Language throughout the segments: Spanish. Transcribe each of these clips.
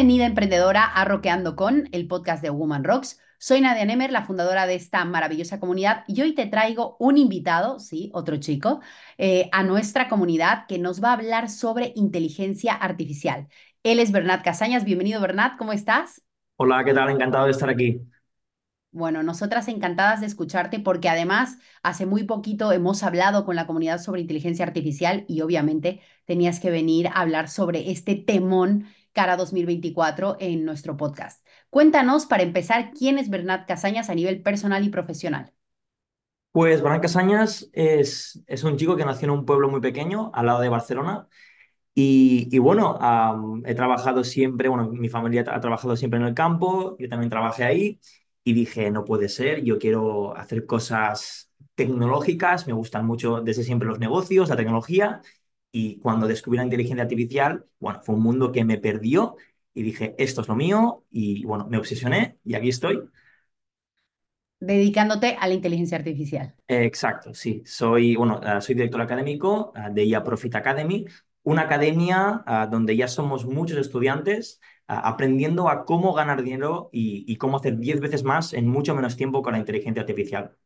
Bienvenida emprendedora a Roqueando con, el podcast de Woman Rocks. Soy Nadia Nemer, la fundadora de esta maravillosa comunidad y hoy te traigo un invitado, sí, otro chico, eh, a nuestra comunidad que nos va a hablar sobre inteligencia artificial. Él es Bernat Casañas. Bienvenido, Bernat, ¿cómo estás? Hola, ¿qué tal? Encantado de estar aquí. Bueno, nosotras encantadas de escucharte porque además hace muy poquito hemos hablado con la comunidad sobre inteligencia artificial y obviamente tenías que venir a hablar sobre este temón cara 2024 en nuestro podcast. Cuéntanos, para empezar, quién es Bernat Casañas a nivel personal y profesional. Pues Bernat Casañas es, es un chico que nació en un pueblo muy pequeño, al lado de Barcelona. Y, bueno, he trabajado siempre, bueno, mi familia ha trabajado siempre en el campo, yo también trabajé ahí y dije, no puede ser, yo quiero hacer cosas tecnológicas, me gustan mucho desde siempre los negocios, la tecnología, y cuando descubrí la inteligencia artificial, bueno, fue un mundo que me perdió y dije, esto es lo mío, y bueno, me obsesioné y aquí estoy. Dedicándote a la inteligencia artificial. Eh, exacto, sí. Soy, bueno, uh, soy director académico uh, de IA Profit Academy, una academia uh, donde ya somos muchos estudiantes aprendiendo a cómo ganar dinero y, y cómo hacer 10 veces más en mucho menos tiempo con la inteligencia artificial.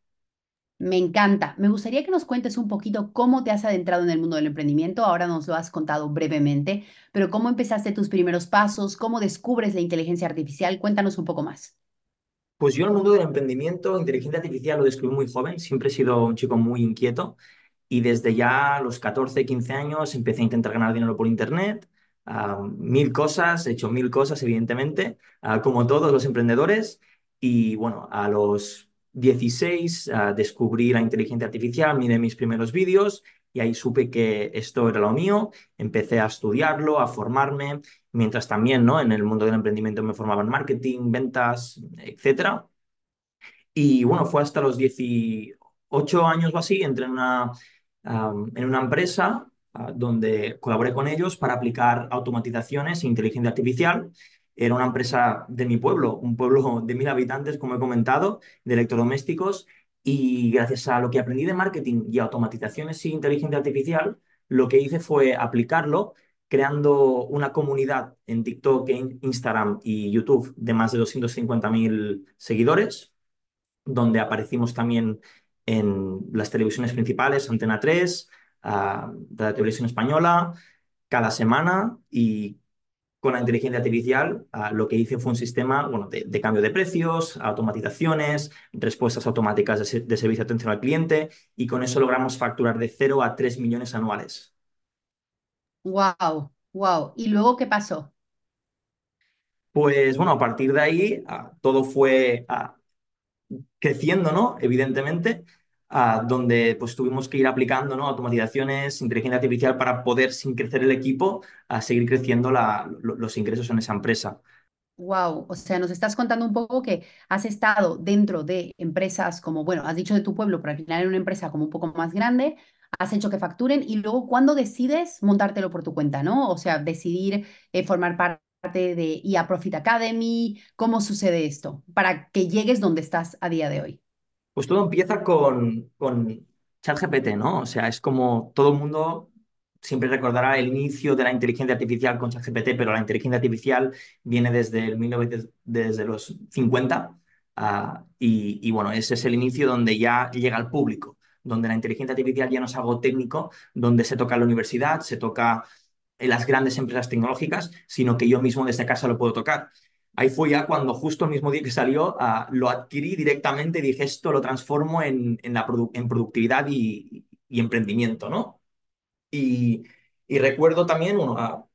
Me encanta. Me gustaría que nos cuentes un poquito cómo te has adentrado en el mundo del emprendimiento. Ahora nos lo has contado brevemente, pero cómo empezaste tus primeros pasos, cómo descubres la inteligencia artificial. Cuéntanos un poco más. Pues yo en el mundo del emprendimiento, inteligencia artificial lo descubrí muy joven. Siempre he sido un chico muy inquieto y desde ya los 14, 15 años empecé a intentar ganar dinero por internet. Uh, mil cosas, he hecho mil cosas, evidentemente, uh, como todos los emprendedores. Y bueno, a los 16 uh, descubrí la inteligencia artificial, miré mis primeros vídeos y ahí supe que esto era lo mío, empecé a estudiarlo, a formarme, mientras también ¿no? en el mundo del emprendimiento me formaba en marketing, ventas, etc. Y bueno, fue hasta los 18 años o así, entré en una, en una empresa uh, donde colaboré con ellos para aplicar automatizaciones e inteligencia artificial era una empresa de mi pueblo, un pueblo de mil habitantes, como he comentado, de electrodomésticos, y gracias a lo que aprendí de marketing y automatizaciones y inteligencia artificial, lo que hice fue aplicarlo creando una comunidad en TikTok, Instagram y YouTube de más de 250.000 seguidores, donde aparecimos también en las televisiones principales, Antena 3, uh, de la televisión española, cada semana y con la inteligencia artificial, uh, lo que hice fue un sistema bueno, de, de, cambio de precios, automatizaciones, respuestas automáticas de, de, servicio de atención al cliente y con eso logramos facturar de 0 a 3 millones anuales. Wow, wow. ¿Y luego qué pasó? Pues bueno, a partir de ahí uh, todo fue uh, creciendo, ¿no? Evidentemente. Donde pues tuvimos que ir aplicando ¿no? automatizaciones, inteligencia artificial para poder, sin crecer el equipo, a seguir creciendo los ingresos en esa empresa. Wow, o sea, nos estás contando un poco que has estado dentro de empresas como, bueno, has dicho de tu pueblo, pero al final era una empresa como un poco más grande, has hecho que facturen y luego cuando decides montártelo por tu cuenta, ¿no? O sea, decidir eh, formar parte de IA Profit Academy, ¿cómo sucede esto para que llegues donde estás a día de hoy? Pues todo empieza con, con ChatGPT, ¿no? O sea, es como todo el mundo siempre recordará el inicio de la inteligencia artificial con ChatGPT, pero la inteligencia artificial viene desde, el 19, desde los 50 uh, y, y, bueno, ese es el inicio donde ya llega al público, donde la inteligencia artificial ya no es algo técnico, donde se toca la universidad, se toca en las grandes empresas tecnológicas, sino que yo mismo desde casa lo puedo tocar. Ahí fue ya cuando justo el mismo día que salió, uh, lo adquirí directamente y dije, esto lo transformo en, en, la produ en productividad y, y, emprendimiento, ¿no? Y, y recuerdo también, bueno, uh,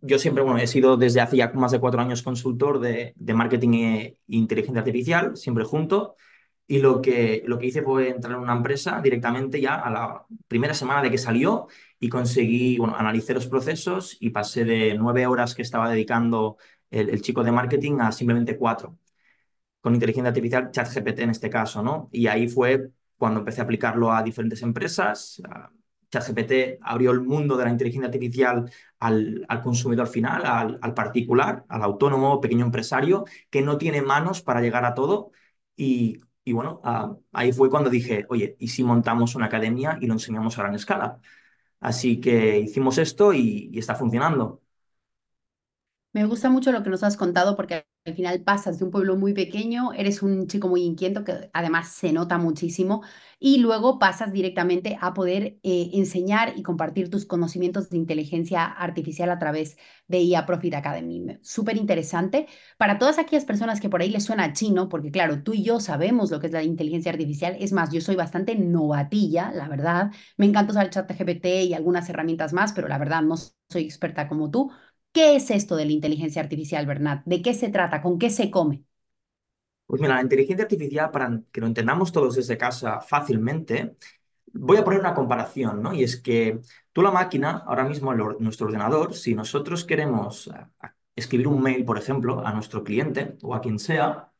yo siempre, bueno, he sido desde hace ya más de cuatro años consultor de, de marketing e inteligencia artificial, siempre junto, y lo que, lo que hice fue entrar en una empresa directamente ya a la primera semana de que salió y conseguí, bueno, analicé los procesos y pasé de nueve horas que estaba dedicando el, chico de marketing a simplemente cuatro, con inteligencia artificial, ChatGPT en este caso, ¿no? Y ahí fue cuando empecé a aplicarlo a diferentes empresas. ChatGPT abrió el mundo de la inteligencia artificial al, al consumidor final, al, al, particular, al autónomo, pequeño empresario, que no tiene manos para llegar a todo. Y, y bueno, ahí fue cuando dije, oye, ¿y si montamos una academia y lo enseñamos a gran escala? Así que hicimos esto y está funcionando. Me gusta mucho lo que nos has contado porque al final pasas de un pueblo muy pequeño, eres un chico muy inquieto que además se nota muchísimo y luego pasas directamente a poder eh, enseñar y compartir tus conocimientos de inteligencia artificial a través de IA Profit Academy. Súper interesante para todas aquellas personas que por ahí les suena chino, porque claro, tú y yo sabemos lo que es la inteligencia artificial. Es más, yo soy bastante novatilla, la verdad. Me encanta usar el chat GPT y algunas herramientas más, pero la verdad no soy experta como tú. ¿Qué es esto de la inteligencia artificial, Bernat? ¿De qué se trata? ¿Con qué se come? Pues mira, la inteligencia artificial, para que lo entendamos todos desde casa fácilmente, voy a poner una comparación, ¿no? Y es que tú la máquina, ahora mismo nuestro ordenador, si nosotros queremos eh, escribir un mail, por ejemplo, a nuestro cliente o a quien sea,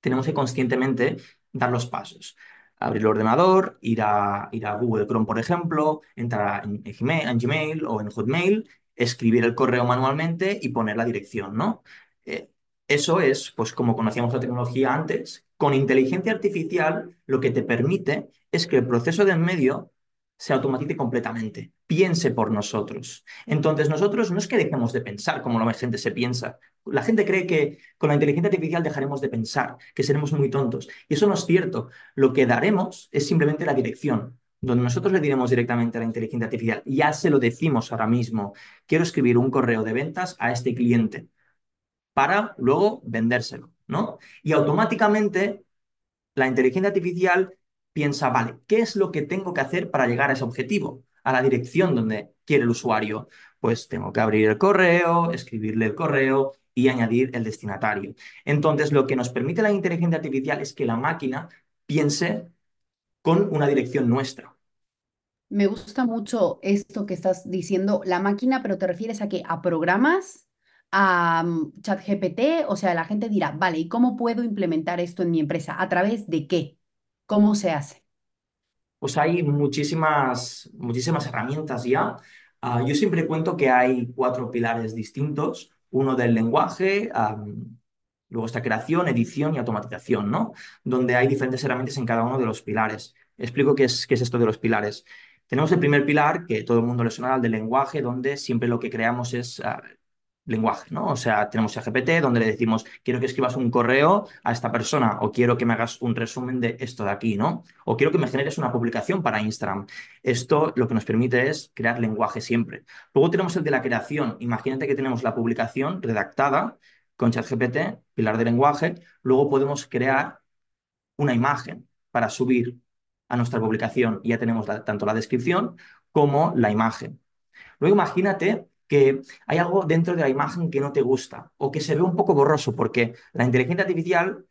tenemos que conscientemente dar los pasos. Abrir el ordenador, ir a, ir a Google Chrome, por ejemplo, entrar en Gmail o en Hotmail escribir el correo manualmente y poner la dirección, ¿no? Eh, eso es, pues como conocíamos la tecnología antes, con inteligencia artificial lo que te permite es que el proceso de en medio se automatice completamente, piense por nosotros. Entonces nosotros no es que dejemos de pensar como la gente se piensa. La gente cree que con la inteligencia artificial dejaremos de pensar, que seremos muy tontos. Y eso no es cierto. Lo que daremos es simplemente la dirección donde nosotros le diremos directamente a la inteligencia artificial, ya se lo decimos ahora mismo, quiero escribir un correo de ventas a este cliente para luego vendérselo, ¿no? Y automáticamente la inteligencia artificial piensa, vale, ¿qué es lo que tengo que hacer para llegar a ese objetivo? A la dirección donde quiere el usuario. Pues tengo que abrir el correo, escribirle el correo y añadir el destinatario. Entonces, lo que nos permite la inteligencia artificial es que la máquina piense con una dirección nuestra. Me gusta mucho esto que estás diciendo, la máquina, pero te refieres a que a programas, a mm, ChatGPT, o sea, la gente dirá, vale, ¿y cómo puedo implementar esto en mi empresa? ¿A través de qué? ¿Cómo se hace? Pues hay muchísimas, muchísimas herramientas ya. Ah, yo siempre cuento que hay cuatro pilares distintos. Uno del lenguaje, Luego está creación, edición y automatización, ¿no? Donde hay diferentes herramientas en cada uno de los pilares. Explico qué es, qué es esto de los pilares. Tenemos el primer pilar, que todo el mundo le suena, el del lenguaje, donde siempre lo que creamos es ah, lenguaje, ¿no? O sea, tenemos GPT, donde le decimos, quiero que escribas un correo a esta persona, o quiero que me hagas un resumen de esto de aquí, ¿no? O quiero que me generes una publicación para Instagram. Esto lo que nos permite es crear lenguaje siempre. Luego tenemos el de la creación. Imagínate que tenemos la publicación redactada con ChatGPT, pilar de lenguaje, luego podemos crear una imagen para subir a nuestra publicación. Ya tenemos tanto la descripción como la imagen. Luego imagínate que hay algo dentro de la imagen que no te gusta o que se ve un poco borroso porque la inteligencia artificial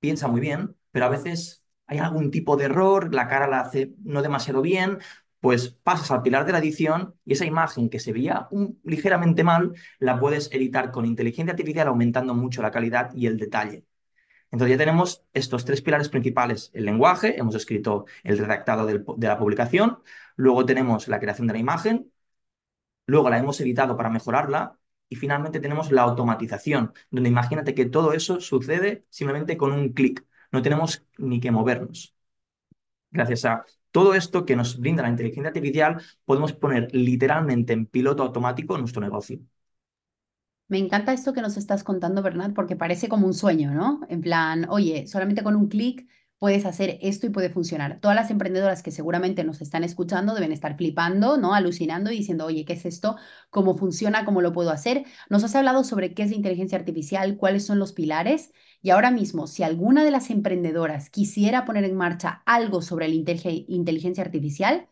piensa muy bien, pero a veces hay algún tipo de error, la cara la hace no demasiado bien pues pasas al pilar de la edición y esa imagen que se veía ligeramente mal, la puedes editar con inteligencia artificial aumentando mucho la calidad y el detalle. Entonces ya tenemos estos tres pilares principales. El lenguaje, hemos escrito el redactado de la publicación, luego tenemos la creación de la imagen, luego la hemos editado para mejorarla y finalmente tenemos la automatización, donde imagínate que todo eso sucede simplemente con un clic. No tenemos ni que movernos. Gracias a todo esto que nos brinda la inteligencia artificial, podemos poner literalmente en piloto automático nuestro negocio. Me encanta esto que nos estás contando, Bernat, porque parece como un sueño, ¿no? En plan, oye, solamente con un clic puedes hacer esto y puede funcionar. Todas las emprendedoras que seguramente nos están escuchando deben estar flipando, ¿no? Alucinando y diciendo, oye, ¿qué es esto? ¿Cómo funciona? ¿Cómo lo puedo hacer? Nos has hablado sobre qué es la inteligencia artificial, cuáles son los pilares. Y ahora mismo, si alguna de las emprendedoras quisiera poner en marcha algo sobre la inteligencia artificial,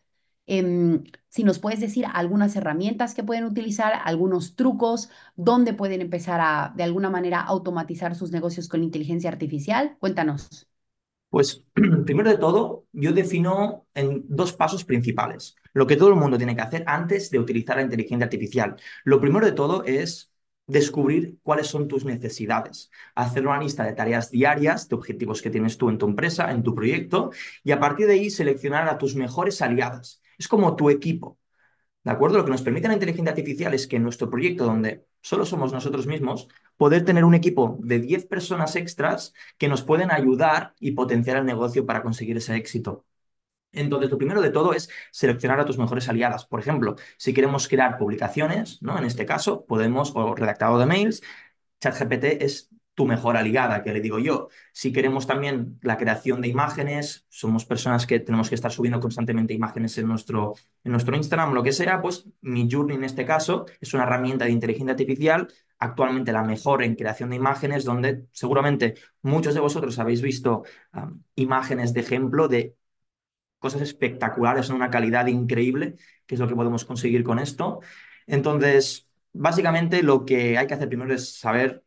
em, si nos puedes decir algunas herramientas que pueden utilizar, algunos trucos, dónde pueden empezar a, de alguna manera, automatizar sus negocios con inteligencia artificial, cuéntanos. Pues primero de todo, yo defino en dos pasos principales lo que todo el mundo tiene que hacer antes de utilizar la inteligencia artificial. Lo primero de todo es descubrir cuáles son tus necesidades, hacer una lista de tareas diarias, de objetivos que tienes tú en tu empresa, en tu proyecto, y a partir de ahí seleccionar a tus mejores aliadas. Es como tu equipo. ¿De acuerdo? Lo que nos permite la inteligencia artificial es que en nuestro proyecto, donde solo somos nosotros mismos, poder tener un equipo de 10 personas extras que nos pueden ayudar y potenciar el negocio para conseguir ese éxito. Entonces, lo primero de todo es seleccionar a tus mejores aliadas. Por ejemplo, si queremos crear publicaciones, ¿no? En este caso, podemos, o redactado de mails, ChatGPT es tu mejor aliada, que le digo yo. Si queremos también la creación de imágenes, somos personas que tenemos que estar subiendo constantemente imágenes en nuestro, en nuestro Instagram, lo que sea, pues mi Journey en este caso es una herramienta de inteligencia artificial, actualmente la mejor en creación de imágenes, donde seguramente muchos de vosotros habéis visto imágenes de ejemplo de cosas espectaculares en una calidad increíble, que es lo que podemos conseguir con esto. Entonces, básicamente lo que hay que hacer primero es saber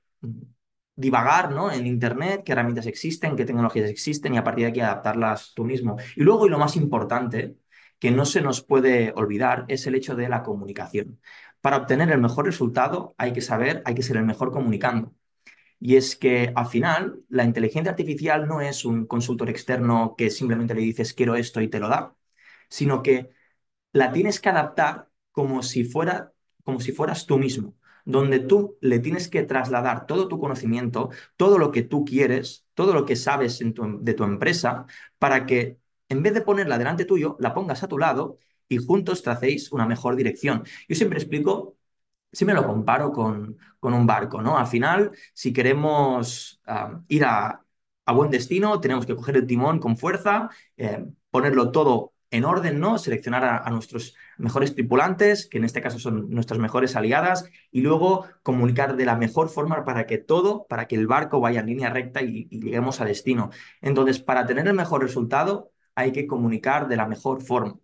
divagar ¿no? en Internet, qué herramientas existen, qué tecnologías existen y a partir de aquí adaptarlas tú mismo. Y luego, y lo más importante, que no se nos puede olvidar, es el hecho de la comunicación. Para obtener el mejor resultado hay que saber, hay que ser el mejor comunicando. Y es que al final la inteligencia artificial no es un consultor externo que simplemente le dices quiero esto y te lo da, sino que la tienes que adaptar como si fuera como si fueras tú mismo donde tú le tienes que trasladar todo tu conocimiento, todo lo que tú quieres, todo lo que sabes de tu empresa, para que en vez de ponerla delante tuyo, la pongas a tu lado y juntos tracéis una mejor dirección. Yo siempre explico, siempre lo comparo con, con un barco, ¿no? Al final, si queremos ah, ir a, buen destino, tenemos que coger el timón con fuerza, eh, ponerlo todo en orden, ¿no? Seleccionar a, nuestros mejores tripulantes, que en este caso son nuestras mejores aliadas, y luego comunicar de la mejor forma para que todo, para que el barco vaya en línea recta y, lleguemos a destino. Entonces, para tener el mejor resultado, hay que comunicar de la mejor forma.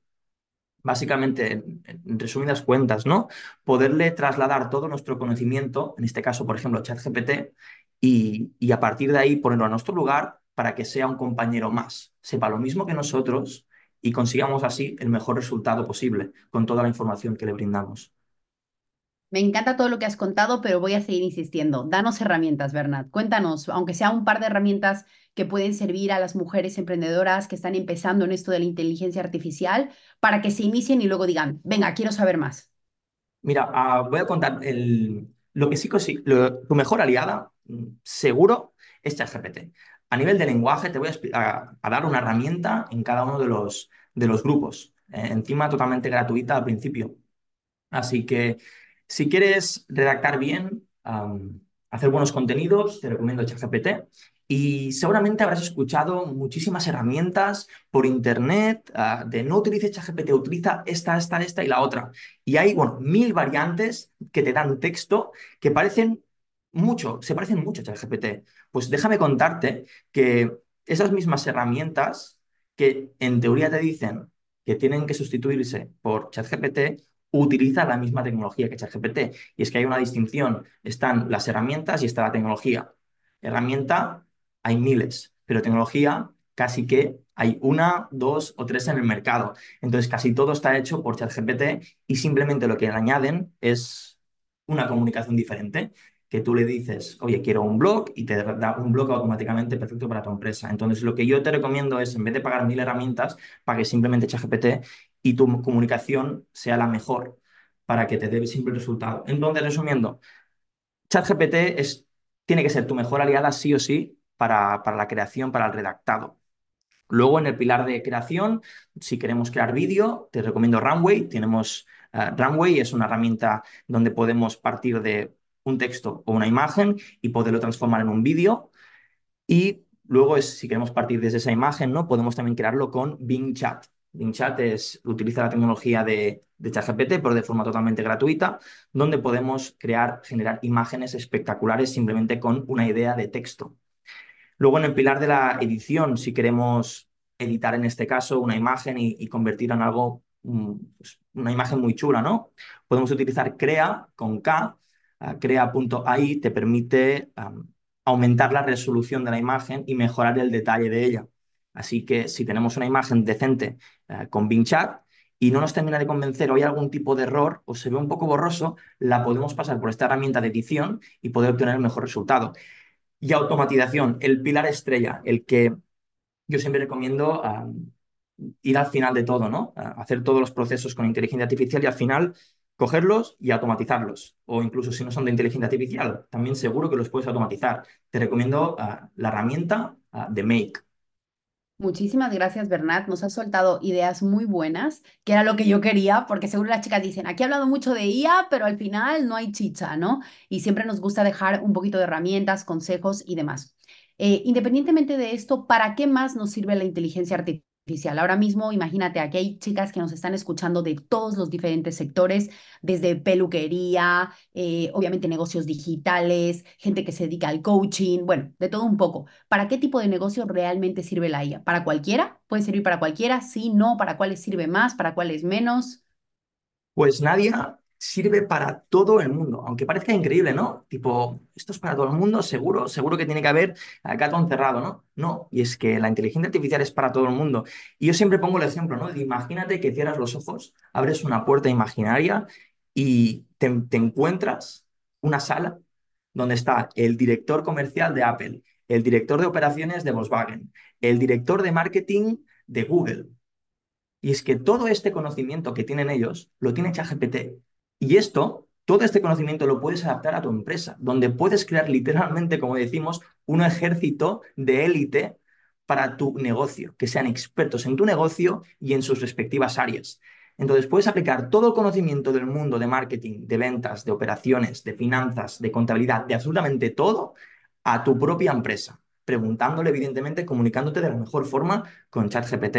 Básicamente, en, resumidas cuentas, ¿no? Poderle trasladar todo nuestro conocimiento, en este caso, por ejemplo, ChatGPT, y, y a partir de ahí ponerlo a nuestro lugar para que sea un compañero más, sepa lo mismo que nosotros, y consigamos así el mejor resultado posible con toda la información que le brindamos. Me encanta todo lo que has contado, pero voy a seguir insistiendo. Danos herramientas, Bernat. Cuéntanos, aunque sea un par de herramientas que pueden servir a las mujeres emprendedoras que están empezando en esto de la inteligencia artificial para que se inicien y luego digan, venga, quiero saber más. Mira, ah, voy a contar el, lo que sí, tu mejor aliada, mm, seguro, es ChatGPT. A nivel de lenguaje, te voy a, dar una herramienta en cada uno de los, de los grupos, eh, encima totalmente gratuita al principio. Así que si quieres redactar bien, hacer buenos contenidos, te recomiendo ChatGPT. Y seguramente habrás escuchado muchísimas herramientas por internet ah, de no utilices ChatGPT, utiliza esta, esta, esta y la otra. Y hay, bueno, mil variantes que te dan texto que parecen mucho, se parecen mucho a ChatGPT. Pues déjame contarte que esas mismas herramientas que en teoría te dicen que tienen que sustituirse por ChatGPT, utilizan la misma tecnología que ChatGPT. Y es que hay una distinción. Están las herramientas y está la tecnología. Herramienta hay miles, pero tecnología casi que hay una, dos o tres en el mercado. Entonces casi todo está hecho por ChatGPT y simplemente lo que le añaden es una comunicación diferente que tú le dices, oye, quiero un blog y te da un blog automáticamente perfecto para tu empresa. Entonces, lo que yo te recomiendo es, en vez de pagar mil herramientas, pague simplemente ChatGPT y tu comunicación sea la mejor para que te dé siempre el resultado. Entonces, resumiendo, ChatGPT es, tiene que ser tu mejor aliada sí o sí para, para la creación, para el redactado. Luego, en el pilar de creación, si queremos crear vídeo, te recomiendo Runway. Tenemos uh, Runway, es una herramienta donde podemos partir de un texto o una imagen y poderlo transformar en un vídeo. Y luego, es, si queremos partir desde esa imagen, ¿no? podemos también crearlo con Bing Chat. Bing Chat es, utiliza la tecnología de, de ChatGPT, pero de forma totalmente gratuita, donde podemos crear, generar imágenes espectaculares simplemente con una idea de texto. Luego, en el pilar de la edición, si queremos editar en este caso una imagen y, convertirla en algo, mm, pues, una imagen muy chula, ¿no? Podemos utilizar Crea con K crea.ai te permite aumentar la resolución de la imagen y mejorar el detalle de ella. Así que si tenemos una imagen decente eh, con Bing Chat y no nos termina de convencer o hay algún tipo de error o se ve un poco borroso, la podemos pasar por esta herramienta de edición y poder obtener el mejor resultado. Y automatización, el pilar estrella, el que yo siempre recomiendo ir al final de todo, ¿no? hacer todos los procesos con inteligencia artificial y al final cogerlos y automatizarlos. O incluso si no son de inteligencia artificial, también seguro que los puedes automatizar. Te recomiendo ah, la herramienta ah, de Make. Muchísimas gracias, Bernat. Nos has soltado ideas muy buenas, que era lo que yo quería, porque seguro las chicas dicen, aquí he hablado mucho de IA, pero al final no hay chicha, ¿no? Y siempre nos gusta dejar un poquito de herramientas, consejos y demás. Eh, independientemente de esto, ¿para qué más nos sirve la inteligencia artificial? Ahora mismo, imagínate, aquí hay chicas que nos están escuchando de todos los diferentes sectores, desde peluquería, eh, obviamente negocios digitales, gente que se dedica al coaching, bueno, de todo un poco. ¿Para qué tipo de negocio realmente sirve la IA? ¿Para cualquiera? ¿Puede servir para cualquiera? Sí, no, ¿para cuáles sirve más? ¿Para cuáles menos? Pues Nadia sirve para todo el mundo, aunque parezca increíble, ¿no? Tipo, esto es para todo el mundo, seguro, seguro que tiene que haber gato encerrado, ¿no? No, y es que la inteligencia artificial es para todo el mundo. Y yo siempre pongo el ejemplo, ¿no? Imagínate que cierras los ojos, abres una puerta imaginaria y te, te encuentras una sala donde está el director comercial de Apple, el director de operaciones de Volkswagen, el director de marketing de Google. Y es que todo este conocimiento que tienen ellos lo tiene ChatGPT. Y esto, todo este conocimiento lo puedes adaptar a tu empresa, donde puedes crear literalmente, como decimos, un ejército de élite para tu negocio, que sean expertos en tu negocio y en sus respectivas áreas. Entonces puedes aplicar todo el conocimiento del mundo de marketing, de ventas, de operaciones, de finanzas, de contabilidad, de absolutamente todo a tu propia empresa, preguntándole, evidentemente, comunicándote de la mejor forma con ChatGPT.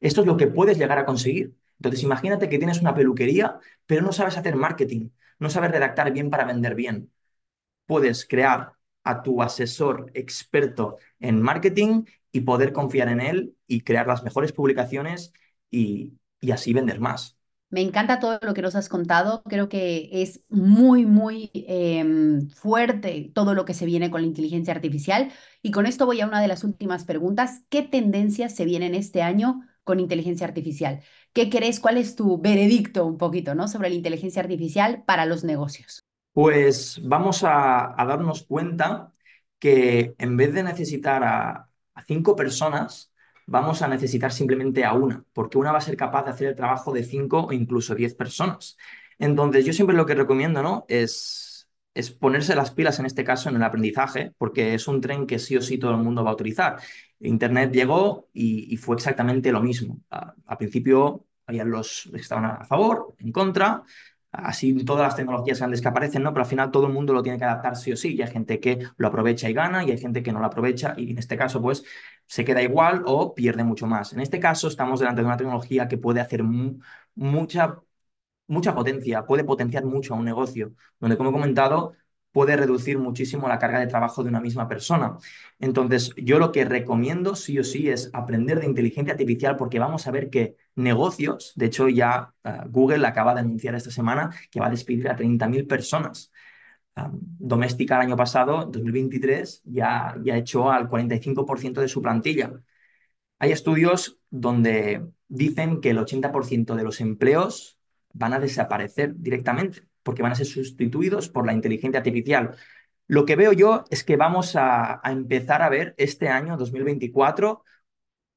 Esto es lo que puedes llegar a conseguir. Entonces, imagínate que tienes una peluquería, pero no sabes hacer marketing, no sabes redactar bien para vender bien. Puedes crear a tu asesor experto en marketing y poder confiar en él y crear las mejores publicaciones y, y así vender más. Me encanta todo lo que nos has contado. Creo que es muy, muy em, fuerte todo lo que se viene con la inteligencia artificial. Y con esto voy a una de las últimas preguntas. ¿Qué tendencias se vienen este año con inteligencia artificial? ¿Qué crees? ¿Cuál es tu veredicto un poquito, ¿no? sobre la inteligencia artificial para los negocios? Pues vamos a, a darnos cuenta que en vez de necesitar a, a cinco personas, vamos a necesitar simplemente a una, porque una va a ser capaz de hacer el trabajo de cinco o incluso diez personas. Entonces, yo siempre lo que recomiendo, ¿no? Es, ponerse las pilas en este caso en el aprendizaje, porque es un tren que sí o sí todo el mundo va a utilizar. Internet llegó y, y fue exactamente lo mismo. al principio habían los que estaban a favor, en contra, así todas las tecnologías grandes que aparecen, ¿no? Pero al final todo el mundo lo tiene que adaptar sí o sí, y hay gente que lo aprovecha y gana, y hay gente que no lo aprovecha, y en este caso, pues, se queda igual o pierde mucho más. En este caso, estamos delante de una tecnología que puede hacer mucha, mucha potencia, puede potenciar mucho a un negocio, donde, como he comentado, puede reducir muchísimo la carga de trabajo de una misma persona. Entonces, yo lo que recomiendo sí o sí es aprender de inteligencia artificial porque vamos a ver que negocios, de hecho ya uh, Google acaba de anunciar esta semana que va a despedir a 30.000 personas. Um, doméstica el año pasado, 2023, ya, ya echó al 45% de su plantilla. Hay estudios donde dicen que el 80% de los empleos van a desaparecer directamente porque van a ser sustituidos por la inteligencia artificial. Lo que veo yo es que vamos a, empezar a ver este año, 2024,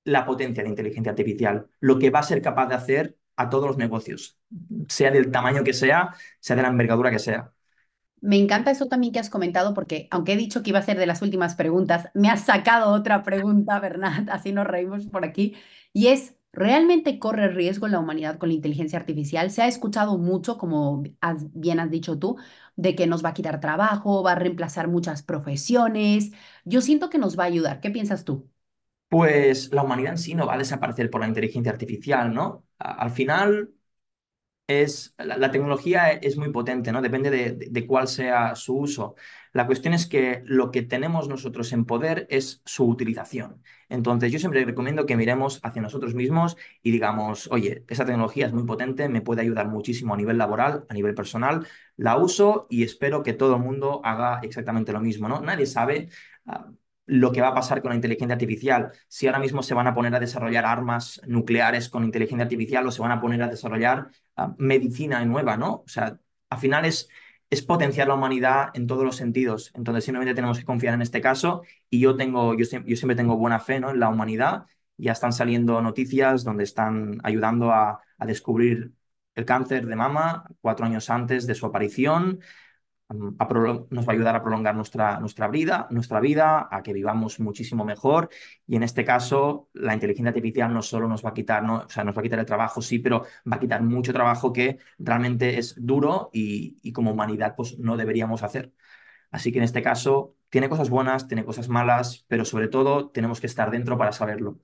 la potencia de inteligencia artificial, lo que va a ser capaz de hacer a todos los negocios, sea del tamaño que sea, sea de la envergadura que sea. Me encanta eso también que has comentado, porque aunque he dicho que iba a ser de las últimas preguntas, me has sacado otra pregunta, Bernat, así nos reímos por aquí, y es, ¿realmente corre riesgo la humanidad con la inteligencia artificial? Se ha escuchado mucho, como bien has dicho tú, de que nos va a quitar trabajo, va a reemplazar muchas profesiones. Yo siento que nos va a ayudar. ¿Qué piensas tú? Pues la humanidad en sí no va a desaparecer por la inteligencia artificial, ¿no? Al final, es, la, tecnología es muy potente, ¿no? Depende de, de, cuál sea su uso. La cuestión es que lo que tenemos nosotros en poder es su utilización. Entonces, yo siempre recomiendo que miremos hacia nosotros mismos y digamos, oye, esa tecnología es muy potente, me puede ayudar muchísimo a nivel laboral, a nivel personal, la uso y espero que todo el mundo haga exactamente lo mismo, ¿no? Nadie sabe. Uh, lo que va a pasar con la inteligencia artificial, si ahora mismo se van a poner a desarrollar armas nucleares con inteligencia artificial o se van a poner a desarrollar uh, medicina nueva, ¿no? O sea, al final es, es potenciar la humanidad en todos los sentidos. Entonces, simplemente tenemos que confiar en este caso y yo, tengo, yo, yo siempre tengo buena fe ¿no? en la humanidad. Ya están saliendo noticias donde están ayudando a, a descubrir el cáncer de mama cuatro años antes de su aparición nos va a ayudar a prolongar nuestra, nuestra, vida, nuestra vida, a que vivamos muchísimo mejor. Y en este caso, la inteligencia artificial no solo nos va a quitar, o sea, nos va a quitar el trabajo, sí, pero va a quitar mucho trabajo que realmente es duro y, y como humanidad pues no deberíamos hacer. Así que en este caso tiene cosas buenas, tiene cosas malas, pero sobre todo tenemos que estar dentro para saberlo.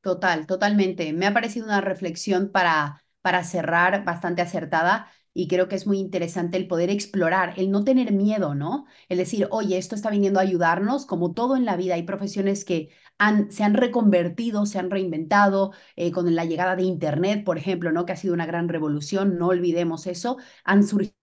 Total, totalmente. Me ha parecido una reflexión para, para cerrar bastante acertada y creo que es muy interesante el poder explorar, el no tener miedo, ¿no? El decir, oye, esto está viniendo a ayudarnos, como todo en la vida, hay profesiones que han, se han reconvertido, se han reinventado eh, con la llegada de Internet, por ejemplo, ¿no? Que ha sido una gran revolución, no olvidemos eso, han surgido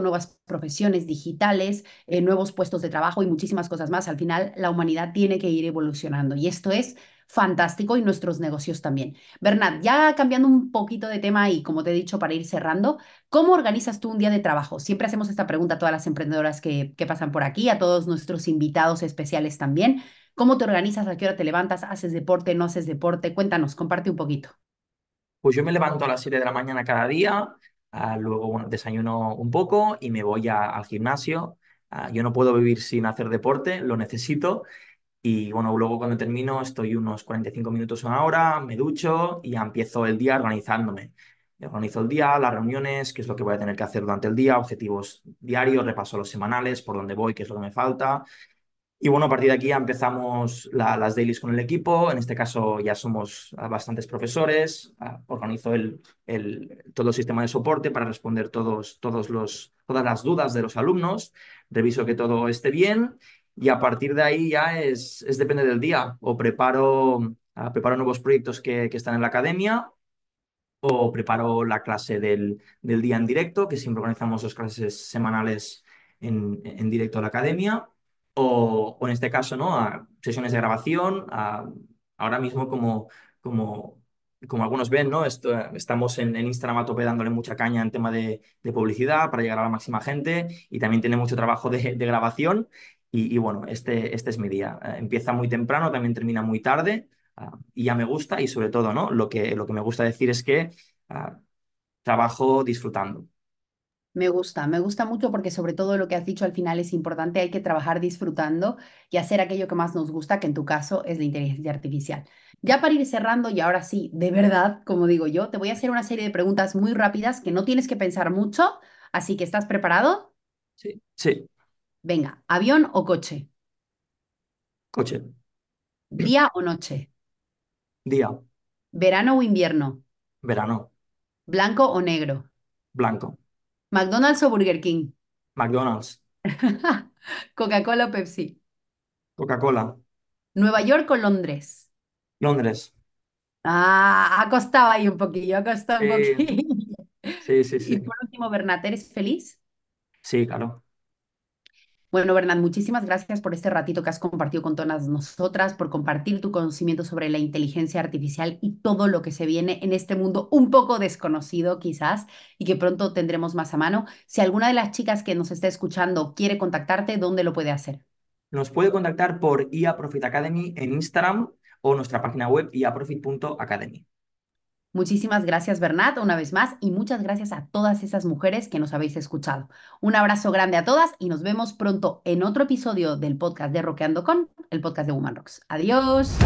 nuevas profesiones digitales, eh, nuevos puestos de trabajo y muchísimas cosas más. Al final, la humanidad tiene que ir evolucionando y esto es fantástico y nuestros negocios también. Bernat, ya cambiando un poquito de tema y como te he dicho para ir cerrando, ¿cómo organizas tú un día de trabajo? Siempre hacemos esta pregunta a todas las emprendedoras que, que pasan por aquí, a todos nuestros invitados especiales también. ¿Cómo te organizas? ¿A qué hora te levantas? ¿Haces deporte? ¿No haces deporte? Cuéntanos, comparte un poquito. Pues yo me levanto a las 7 de la mañana cada día, uh, luego bueno, desayuno un poco y me voy a, al gimnasio. Uh, yo no puedo vivir sin hacer deporte, lo necesito y bueno, luego cuando termino estoy unos 45 minutos, una hora, me ducho y empiezo el día organizándome. Organizo el día, las reuniones, qué es lo que voy a tener que hacer durante el día, objetivos diarios, repaso los semanales, por dónde voy, qué es lo que me falta. Y bueno, a partir de aquí ya empezamos las dailies con el equipo. En este caso ya somos bastantes profesores. Organizo el, todo el sistema de soporte para responder todos, todos los, todas las dudas de los alumnos. Reviso que todo esté bien y a partir de ahí ya es, es depende del día. O preparo, uh, preparo nuevos proyectos que, que, están en la academia o preparo la clase del, del, día en directo, que siempre organizamos dos clases semanales en, en directo a la academia. O, o, en este caso, ¿no? A sesiones de grabación. A, ahora mismo como, como como algunos ven, ¿no? Estamos en, Instagram a tope dándole mucha caña en tema de, publicidad para llegar a la máxima gente y también tiene mucho trabajo de, grabación y, bueno, este, este es mi día. Eh, empieza muy temprano, también termina muy tarde uh, y ya me gusta y sobre todo, ¿no? Lo que, lo que me gusta decir es que uh, trabajo disfrutando. Me gusta, me gusta mucho porque sobre todo lo que has dicho al final es importante, hay que trabajar disfrutando y hacer aquello que más nos gusta, que en tu caso es la inteligencia artificial. Ya para ir cerrando y ahora sí, de verdad, como digo yo, te voy a hacer una serie de preguntas muy rápidas que no tienes que pensar mucho, así que ¿estás preparado? Sí, sí. Venga, ¿avión o coche? Coche. ¿Día o noche? Día. ¿Verano o invierno? Verano. ¿Blanco o negro? Blanco. ¿McDonald's o Burger King? McDonald's. ¿Coca-Cola o Pepsi? Coca-Cola. ¿Nueva York o Londres? Londres. Ah, ha costado ahí un poquillo, ha costado un Sí, poquillo. sí, sí, sí. Y por último, Bernat, ¿eres feliz? Sí, claro. Bueno, Bernat, muchísimas gracias por este ratito que has compartido con todas nosotras, por compartir tu conocimiento sobre la inteligencia artificial y todo lo que se viene en este mundo un poco desconocido quizás y que pronto tendremos más a mano. Si alguna de las chicas que nos está escuchando quiere contactarte, ¿dónde lo puede hacer? Nos puede contactar por IA Profit Academy en Instagram o nuestra página web iaprofit.academy. Muchísimas gracias, Bernat, una vez más, y muchas gracias a todas esas mujeres que nos habéis escuchado. Un abrazo grande a todas y nos vemos pronto en otro episodio del podcast de Roqueando con, el podcast de Woman Rocks. Adiós.